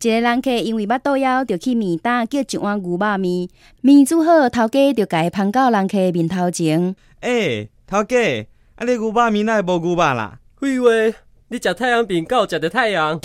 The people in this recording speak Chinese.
一个人客因为巴肚枵，就去面摊叫一碗牛肉面。面煮好，头家就家捧到人客面头前。诶，头家，啊你牛肉面哪会无牛肉啦？废话，你食太阳饼，够食到太阳。